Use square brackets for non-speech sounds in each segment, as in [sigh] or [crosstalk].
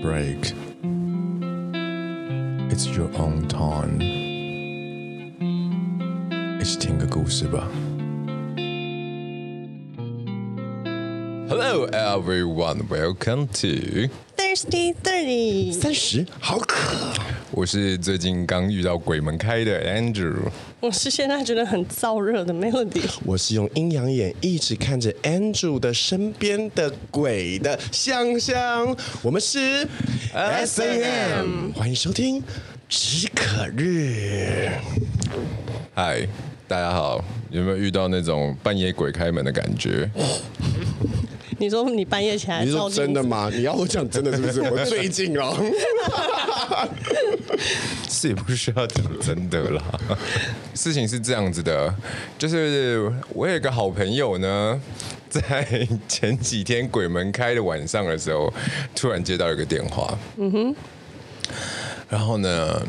break. It's your own time. 一起听个故事吧。Hello everyone, welcome to Thirsty Thirty。三十好渴。 我是最近刚遇到鬼门开的 Andrew。我是现在觉得很燥热的 Melody。我是用阴阳眼一直看着 Andrew 的身边的鬼的香香。我们是 SAM，欢迎收听只可日。嗨，大家好，有没有遇到那种半夜鬼开门的感觉？[laughs] 你说你半夜起来？你说真的吗？你要我讲真的是不是？[laughs] 我最近哦，[laughs] 是也不需要讲真的啦。事情是这样子的，就是我有一个好朋友呢，[laughs] 在前几天鬼门开的晚上的时候，突然接到一个电话。嗯哼。然后呢，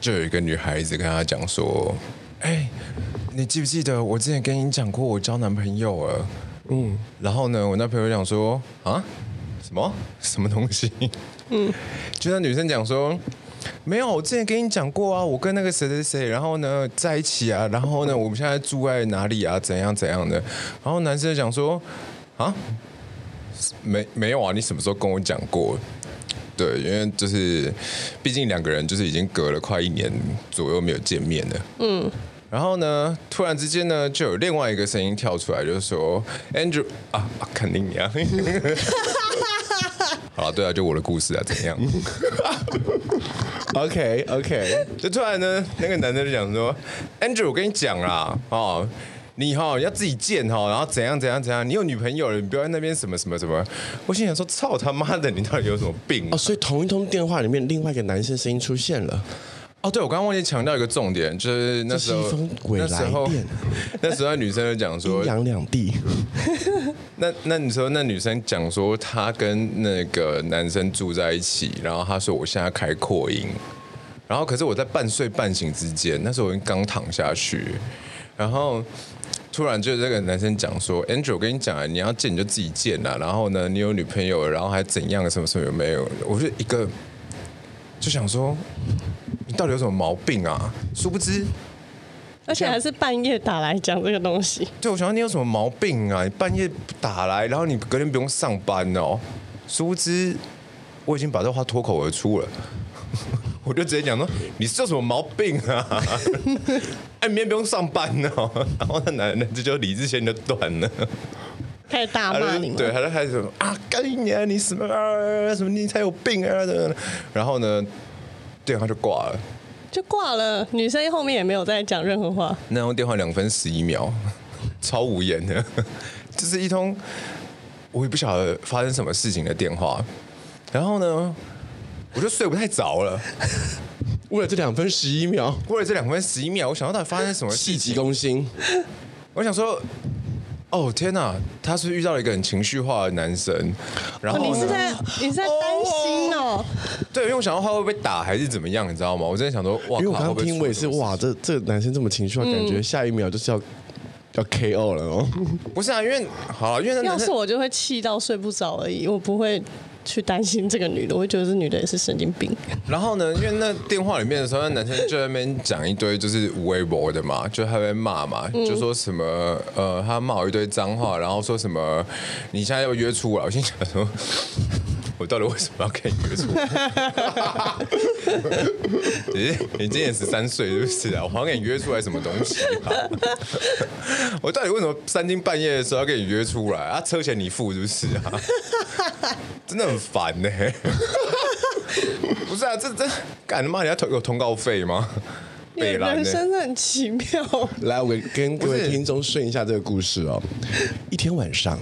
就有一个女孩子跟他讲说：“哎，你记不记得我之前跟你讲过我交男朋友了？”嗯，然后呢，我那朋友讲说啊，什么 [laughs] 什么东西？嗯，就那女生讲说，没有，我之前跟你讲过啊，我跟那个谁谁谁，然后呢在一起啊，然后呢我们现在住在哪里啊，怎样怎样的？然后男生讲说啊，没没有啊，你什么时候跟我讲过？对，因为就是毕竟两个人就是已经隔了快一年左右没有见面了。嗯。然后呢，突然之间呢，就有另外一个声音跳出来，就是说，Andrew 啊，肯定你啊。[laughs] 好了，对啊，就我的故事啊，怎样？[laughs] OK OK，就突然呢，那个男的就讲说，Andrew，我跟你讲啦，哦，你哈、哦、要自己见哈，然后怎样怎样怎样，你有女朋友了，你不要在那边什么什么什么。我心想说，操他妈的，你到底有什么病、啊？哦，所以同一通电话里面，另外一个男生声音出现了。哦，对，我刚刚忘记强调一个重点，就是那时候，那时候，[laughs] 那时候那女生就讲说，阴阳两地。[laughs] 那那你说，那女生讲说，她跟那个男生住在一起，然后她说，我现在开扩音，然后可是我在半睡半醒之间，那时候我刚躺下去，然后突然就这个男生讲说，Andrew，我跟你讲啊，你要见你就自己见啦，然后呢，你有女朋友，然后还怎样，什么什么有没有？我就一个就想说。你到底有什么毛病啊？殊不知，而且还是半夜打来讲这个东西。对，我想说你有什么毛病啊？你半夜打来，然后你隔天不用上班哦。殊不知，我已经把这话脱口而出了。我就直接讲说，你是有什么毛病啊？[laughs] 哎，明天不用上班哦。然后那男的这就理智线就断了，开始大骂你。对，他就开始说啊，干你啊！你什么啊？什么你才有病啊？然后呢？电话就挂了，就挂了。女生后面也没有再讲任何话。那通电话两分十一秒，[laughs] 超无言的，[laughs] 这是一通我也不晓得发生什么事情的电话。然后呢，我就睡不太着了。为了这两分十一秒，为了这两分十一秒，我想到到底发生什么事情？气急攻心。我想说。哦天哪，他是遇到了一个很情绪化的男生，然后、哦、你是在你是在担心哦？哦对，因为我想到他会不会打还是怎么样，你知道吗？我真的想说，哇，因为我刚刚听我也是，哇，这这男生这么情绪化，嗯、感觉下一秒就是要要 KO 了哦。[laughs] 不是啊，因为好，因为那要是我就会气到睡不着而已，我不会。去担心这个女的，我会觉得这女的也是神经病。然后呢，因为那电话里面的时候，那男生就在那边讲一堆就是无微博的嘛，就他在骂嘛，嗯、就说什么呃，他骂我一堆脏话，然后说什么你现在要约出来，我心想说。[laughs] 我到底为什么要跟你约出来？你 [laughs] 你今年十三岁是不是啊？我好像跟你约出来什么东西啊？[laughs] 我到底为什么三更半夜的时候要跟你约出来啊？车钱你付是不是啊？真的很烦呢、欸。[laughs] 不是啊，这这干他妈你要投有通告费吗？你人生很奇妙。来，我跟各位听众顺一下这个故事哦。一天晚上，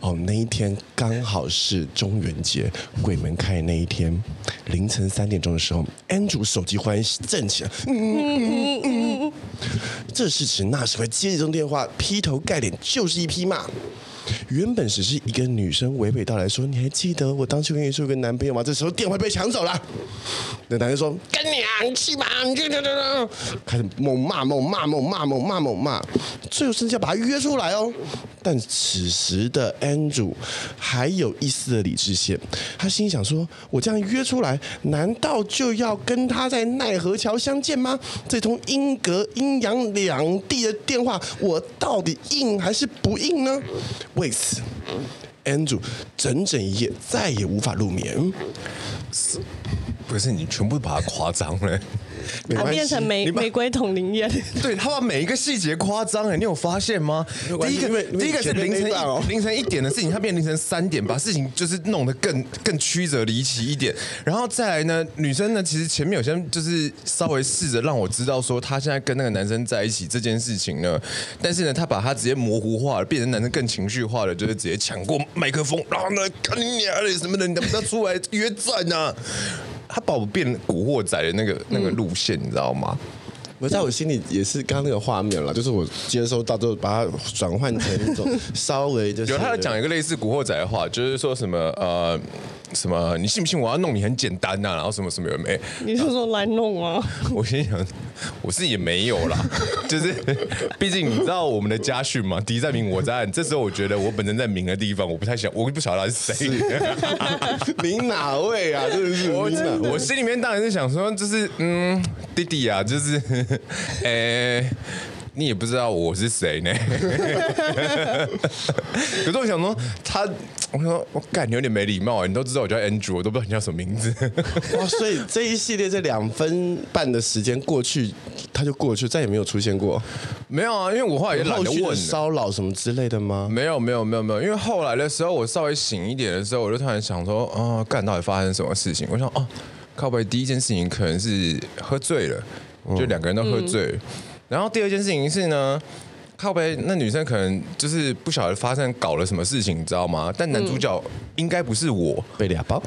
哦，那一天刚好是中元节，鬼门开那一天，凌晨三点钟的时候，Andrew 手机忽然震起来，嗯嗯嗯嗯，这时迟那时快接一通电话，劈头盖脸就是一匹骂。原本只是一个女生娓娓道来说：“你还记得我当初跟你说有个男朋友吗？”这时候电话被抢走了。那男生说：“干娘气吧！”开始猛骂、猛骂、猛骂、猛骂、猛骂，最后甚至要把他约出来哦。但此时的 Andrew 还有一丝的理智线，他心想说：“我这样约出来，难道就要跟他在奈何桥相见吗？这通英格阴阳两地的电话，我到底应还是不应呢？”为此，Andrew 整整一夜再也无法入眠。不是你全部把它夸张了。[laughs] 他变成玫玫瑰瞳铃眼，[laughs] 对他把每一个细节夸张哎，你有发现吗？第一个，第一个是凌晨一 [laughs] 凌晨一点的事情，他变凌晨三点，把事情就是弄得更更曲折离奇一点。然后再来呢，女生呢，其实前面有些就是稍微试着让我知道说，她现在跟那个男生在一起这件事情呢，但是呢，她把她直接模糊化了，变成男生更情绪化了，就是直接抢过麦克风，然后呢，干你娘的什么的，你能不能出来约战呐、啊！他把我变古惑仔的那个那个路线，你知道吗？我在我心里也是刚刚那个画面了，就是我接收到之后，把它转换成一种稍微就是有他讲一个类似古惑仔的话，就是说什么呃。什么？你信不信我要弄你很简单呐、啊？然后什么什么有没？你是说来弄啊？[laughs] 我心想，我是也没有啦，[laughs] 就是毕竟你知道我们的家训嘛，敌在明我在暗。这时候我觉得我本身在明的地方，我不太想，我不晓得他是谁，明 [laughs] 哪位啊？真的是我，我心里面当然是想说，就是嗯，弟弟啊，就是，哎。你也不知道我是谁呢？[laughs] 可是我想说，他，我说我感觉有点没礼貌。你都知道我叫 Andrew，我都不知道你叫什么名字。哇，[laughs] 所以这一系列这两分半的时间过去，他就过去，再也没有出现过。没有啊，因为我后来也懒得问骚扰什么之类的吗？没有，没有，没有，没有。因为后来的时候，我稍微醒一点的时候，我就突然想说，啊，干到底发生什么事情？我想，哦，靠北第一件事情可能是喝醉了，就两个人都喝醉了。嗯然后第二件事情是呢，靠背那女生可能就是不晓得发生搞了什么事情，你知道吗？但男主角应该不是我被俩包，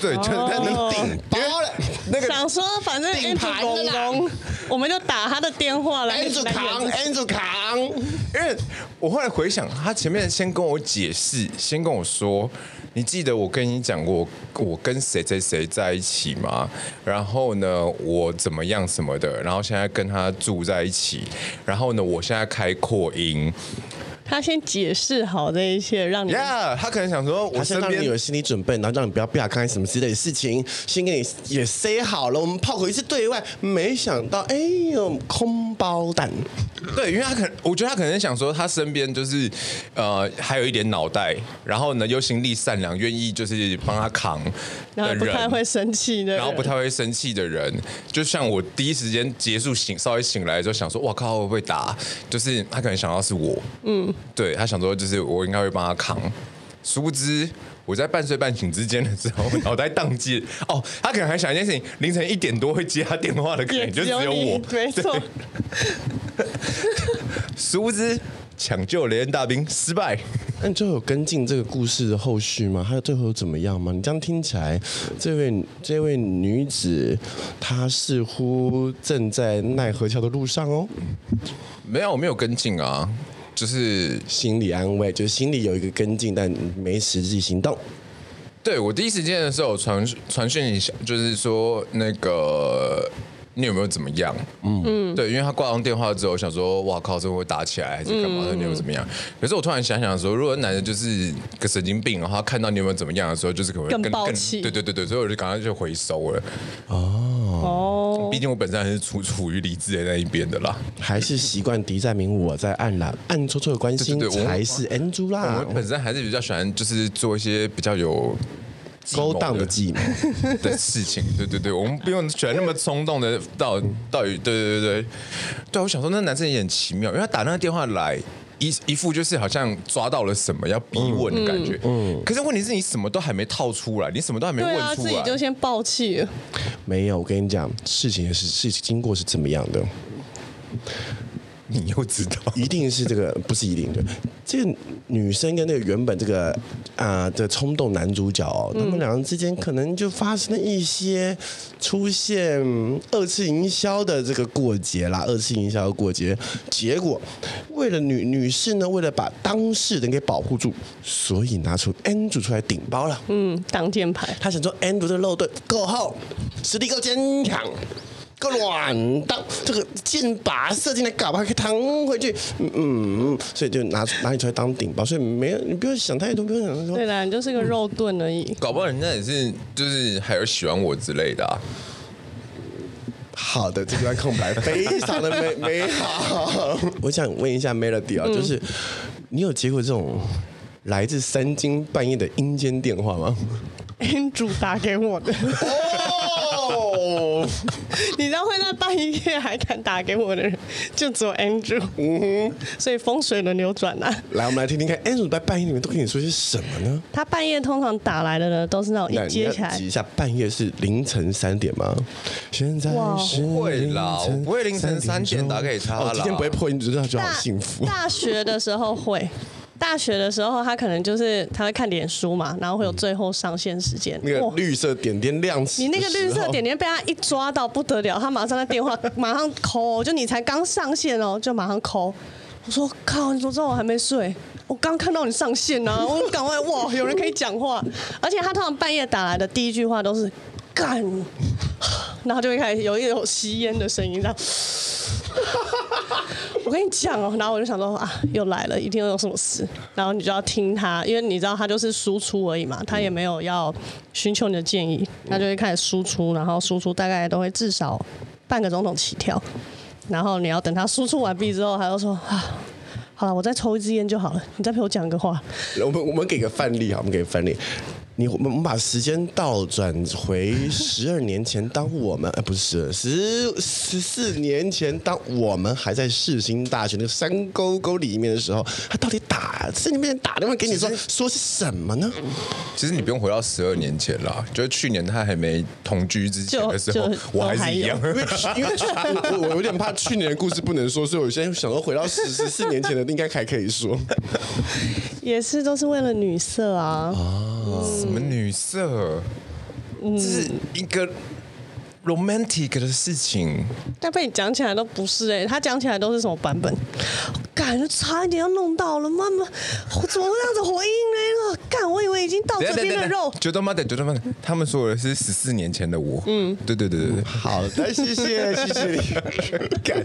对，就是他能顶包了。那个想说反正 Andrew 公公，我们就打他的电话来。Andrew 扛，Andrew 扛。因为我后来回想，他前面先跟我解释，先跟我说。你记得我跟你讲过，我跟谁谁谁在一起吗？然后呢，我怎么样什么的？然后现在跟他住在一起。然后呢，我现在开扩音。他先解释好这一切，让你呀，yeah, 他可能想说，我身边让你有心理准备，然后让你不要不要看什么之类的事情，先给你也 say 好了，我们炮口一次对外。没想到，哎呦，空包弹。对，因为他可能，我觉得他可能想说，他身边就是呃，还有一点脑袋，然后呢又心地善良，愿意就是帮他扛然后不太会生气的，然后不太会生气的人，就像我第一时间结束醒，稍微醒来的时候想说，哇靠，会不会打？就是他可能想到是我，嗯。对，他想说，就是我应该会帮他扛，殊不知我在半睡半醒之间的时候，[laughs] 脑袋宕机。哦，他可能还想一件事情，凌晨一点多会接他电话的，可能就只有我，没错。[laughs] 殊不知抢救雷恩大兵失败。那你最后有跟进这个故事的后续吗？还有最后怎么样吗？你这样听起来，这位这位女子她似乎正在奈何桥的路上哦。没有，我没有跟进啊。就是心理安慰，就是心里有一个跟进，但没实际行动。对，我第一时间的时候传传讯一下，就是说那个你有没有怎么样？嗯，对，因为他挂完电话之后，我想说哇靠，这会打起来还是干嘛？嗯、你有没有怎么样？可是我突然想想说，如果男的就是个神经病的话，看到你有没有怎么样的时候，就是可能更更暴气。对对对对，所以我就赶快就回收了。哦。哦，毕竟我本身还是处处于理智的那一边的啦，还是习惯敌在明我在暗啦，暗戳戳的关心才是 Andrew 啦。我本身还是比较喜欢，就是做一些比较有勾当的计谋 [laughs] 的事情。对对对，我们不用选那么冲动的到到底。对对对对，对我想说，那男生也很奇妙，因为他打那个电话来。一一副就是好像抓到了什么要逼问的感觉，嗯，嗯，可是问题是你什么都还没套出来，你什么都还没问出来，对啊，自己就先爆气了。没有，我跟你讲，事情是事情经过是怎么样的？你又知道，一定是这个，不是一定的。这个女生跟那个原本这个啊、呃、的冲动男主角哦，他们两人之间可能就发生了一些出现二次营销的这个过节啦，二次营销的过节。结果为了女女士呢，为了把当事人给保护住，所以拿出 Andrew 出来顶包了。嗯，挡箭牌。他想说 Andrew 这个肉盾够厚，实力够坚强。个软当这个箭靶射进来，搞不好可以弹回去。嗯嗯，所以就拿拿你出来当顶包，所以没有你不用想太多，不用想太多。对啦，你就是个肉盾而已。搞不好人家也是，就是还有喜欢我之类的啊。好的，这段空白非常的美美好。[laughs] 我想问一下 Melody 啊，就是你有接过这种来自三更半夜的阴间电话吗？Andrew 打给我的。哦，[laughs] 你知道会在半夜还敢打给我的人，就只有 Andrew。嗯哼，所以风水轮流转呐。来，我们来听听看，Andrew 在半夜里面都跟你说些什么呢？他半夜通常打来的呢，都是那种一接起来。挤一下，半夜是凌晨三点吗？现在是不会啦，我不会凌晨三点打给他了。今天不会破音，只是他就好幸福。大学的时候会。大学的时候，他可能就是他会看脸书嘛，然后会有最后上线时间。那个绿色点点亮起，你那个绿色点点被他一抓到不得了，他马上在电话 [laughs] 马上抠，就你才刚上线哦，就马上抠。我说靠，你怎么知道我还没睡？我刚看到你上线呐，[laughs] 我赶快哇，有人可以讲话。而且他通常半夜打来的第一句话都是干，[laughs] 然后就会开始有一种吸烟的声音这样。我跟你讲哦，然后我就想说啊，又来了，一定又有什么事。然后你就要听他，因为你知道他就是输出而已嘛，他也没有要寻求你的建议，他就会开始输出，然后输出大概都会至少半个钟头起跳。然后你要等他输出完毕之后，他就说啊，好了，我再抽一支烟就好了，你再陪我讲个话。我们我们给个范例啊，我们给个范例。你我们我们把时间倒转回十二年前，当我们哎不是十十四年前，当我们还在世新大学那个山沟沟里面的时候，他到底打在你面前打电话给你说说些什么呢？其实你不用回到十二年前啦，就是去年他还没同居之前的时候，我还是一样，因为因为我我有点怕去年的故事不能说，所以我现在想说回到十十四年前的应该还可以说，也是都是为了女色啊。啊什么女色？这是一个 romantic 的事情。但被你讲起来都不是哎、欸，他讲起来都是什么版本？感觉差一点要弄到了，妈妈，我怎么会这样子回应呢？干，我以为已经到这边的肉。觉得妈的，觉得妈的，他们说的是十四年前的我。嗯，对对对对对。好的，谢谢谢谢你。[laughs] 干，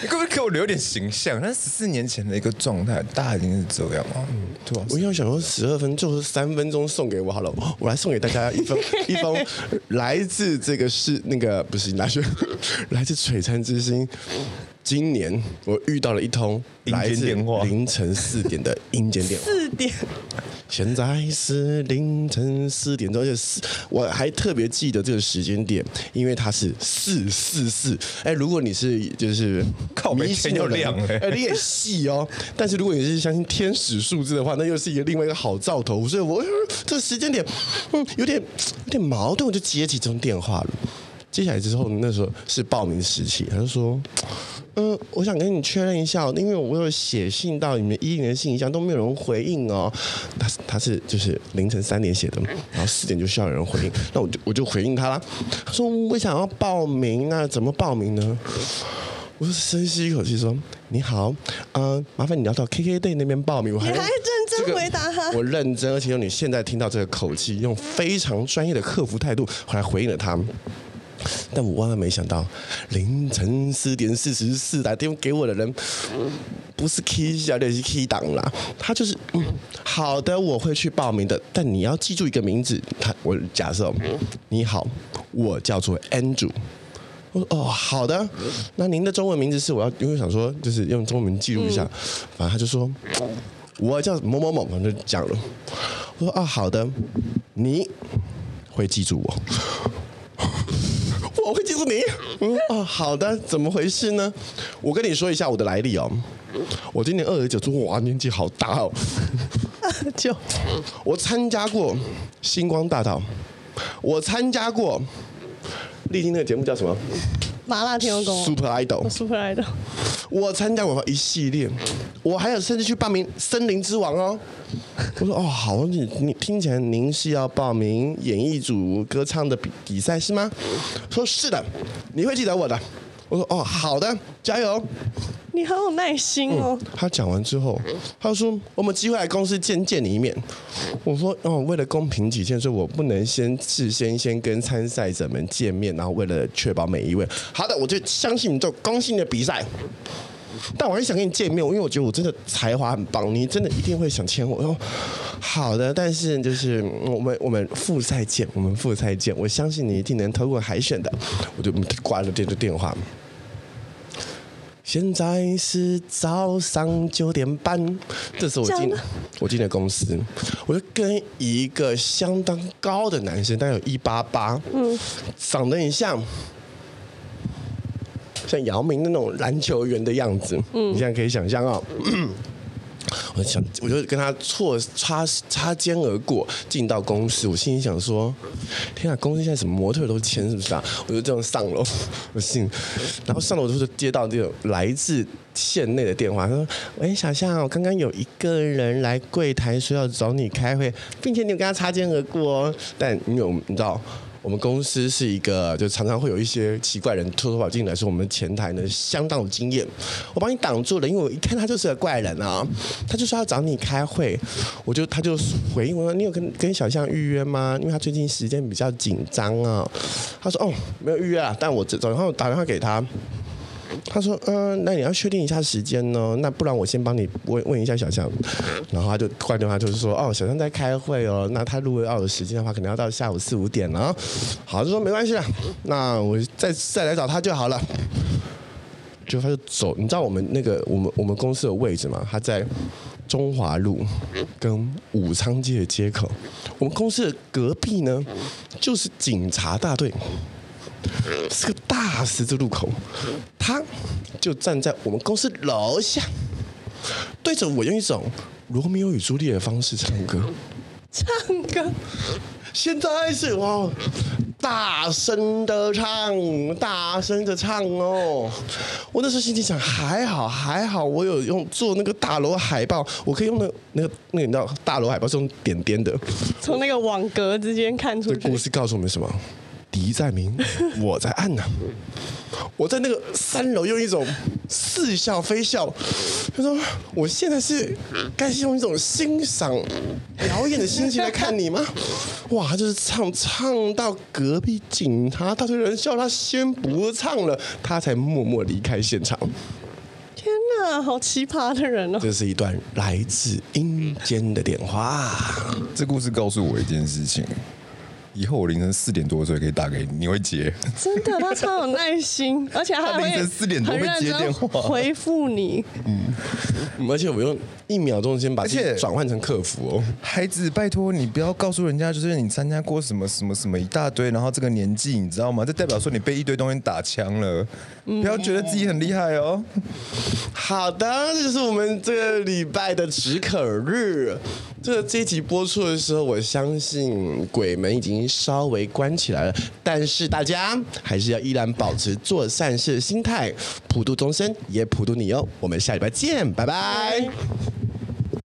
你可不可以给我留点形象？那十四年前的一个状态，大家已经是这样吗？嗯，对吧？我要想说十二分就是三分钟送给我好了，我来送给大家一封 [laughs] 一封来自这个是那个不是来自，[laughs] 来自璀璨之星。今年我遇到了一通来自凌晨四点的阴间电话。四点，现在是凌晨四点钟，而且四，我还特别记得这个时间点，因为它是四四四。哎，如果你是就是靠迷信又亮，哎，你也细哦。但是如果你是相信天使数字的话，那又是一个另外一个好兆头。所以我这个时间点，嗯，有点有点矛盾，我就接起这通电话了。接下来之后，那时候是报名时期，他就说。嗯，我想跟你确认一下，因为我有写信到你们一零的信箱，都没有人回应哦。他他是就是凌晨三点写的，然后四点就需要有人回应，那我就我就回应他啦。他说我想要报名，那怎么报名呢？我就深吸一口气说：你好，嗯，麻烦你要到 KKday 那边报名。我还认真回答他？我认真，而且用你现在听到这个口气，用非常专业的客服态度来回应了他。但我万万没想到，凌晨四点四十四打电话给我的人，不是 K 小姐，是 K 档啦。他就是，嗯，好的，我会去报名的。但你要记住一个名字，他我假设，你好，我叫做 Andrew。我说哦，好的，那您的中文名字是？我要因为想说，就是用中文名记录一下。反正他就说，我叫某某某，反正就讲了。我说啊，好的，你会记住我。我会记住你。嗯哦，好的，怎么回事呢？我跟你说一下我的来历哦。我今年二十九，哇，年纪好大哦。就 [laughs] 我参加过星光大道，我参加过丽晶那个节目叫什么？麻辣天后宫。Super Idol。Super Idol。我参加过一系列，我还有甚至去报名《森林之王》哦。我说哦，好，你你听起来您是要报名演艺组歌唱的比比赛是吗？说是的，你会记得我的。我说哦，好的，加油。你很有耐心哦。他讲完之后，他说我们机会来公司见见你一面。我说哦，为了公平起见，所以我不能先事先先跟参赛者们见面，然后为了确保每一位，好的，我就相信你做公信的比赛。但我还想跟你见面，因为我觉得我真的才华很棒，你真的一定会想签我。我说好的，但是就是我们我们复赛见，我们复赛见，我相信你一定能通过海选的。我就挂了这个电话。现在是早上九点半，这时候我进我进的公司，我就跟一个相当高的男生，大概有一八八，嗯，长得很像像姚明那种篮球员的样子，嗯，你现在可以想象啊、哦。我想，我就跟他错擦擦肩而过，进到公司。我心里想说：“天啊，公司现在什么模特都签，是不是啊？”我就这样上楼，我信。然后上楼之后就接到这种来自县内的电话，他说：“喂，小象，我刚刚有一个人来柜台说要找你开会，并且你有跟他擦肩而过哦。但你有你知道？”我们公司是一个，就常常会有一些奇怪人偷偷跑进来，说我们前台呢相当有经验，我帮你挡住了，因为我一看他就是个怪人啊，他就说要找你开会，我就他就回应我说，你有跟跟小象预约吗？因为他最近时间比较紧张啊，他说哦没有预约啊，但我早上打电话给他。他说：“嗯、那你要确定一下时间呢？那不然我先帮你问问一下小象。”然后他就挂电话，就是说：“哦，小象在开会哦。那他如果要有时间的话，可能要到下午四五点了。”好，就说没关系了，那我再再来找他就好了。就他就走，你知道我们那个我们我们公司的位置吗？他在中华路跟武昌街的街口。我们公司的隔壁呢，就是警察大队。是个大十字路口，他就站在我们公司楼下，对着我用一种罗密欧与朱丽叶的方式唱歌。唱歌，现在是哇，大声的唱，大声的唱哦！我那时候心里想，还好还好，我有用做那个大楼海报，我可以用那个、那个那个你知道，大楼海报是用点点的，从那个网格之间看出去。这故事告诉我们什么？敌在明，[laughs] 我在暗呢。我在那个三楼用一种似笑非笑，他说：“我现在是该是用一种欣赏表演的心情来看你吗？” [laughs] 哇，他就是唱唱到隔壁警察大队人笑他先不唱了，他才默默离开现场。天哪，好奇葩的人哦！这是一段来自阴间的电话。这故事告诉我一件事情。以后我凌晨四点多的时候可以打给你，你会接？真的，他超有耐心，而且他 [laughs] 凌晨四点多会接电话回复你。嗯，而且我用一秒钟先把这转换成客服哦。孩子，拜托你不要告诉人家，就是你参加过什么什么什么一大堆，然后这个年纪你知道吗？这代表说你被一堆东西打枪了，不要觉得自己很厉害哦。好的，这就是我们这个礼拜的止渴日。这这一集播出的时候，我相信鬼门已经稍微关起来了，但是大家还是要依然保持做善事的心态，普度众生也普度你哦。我们下礼拜见，拜拜。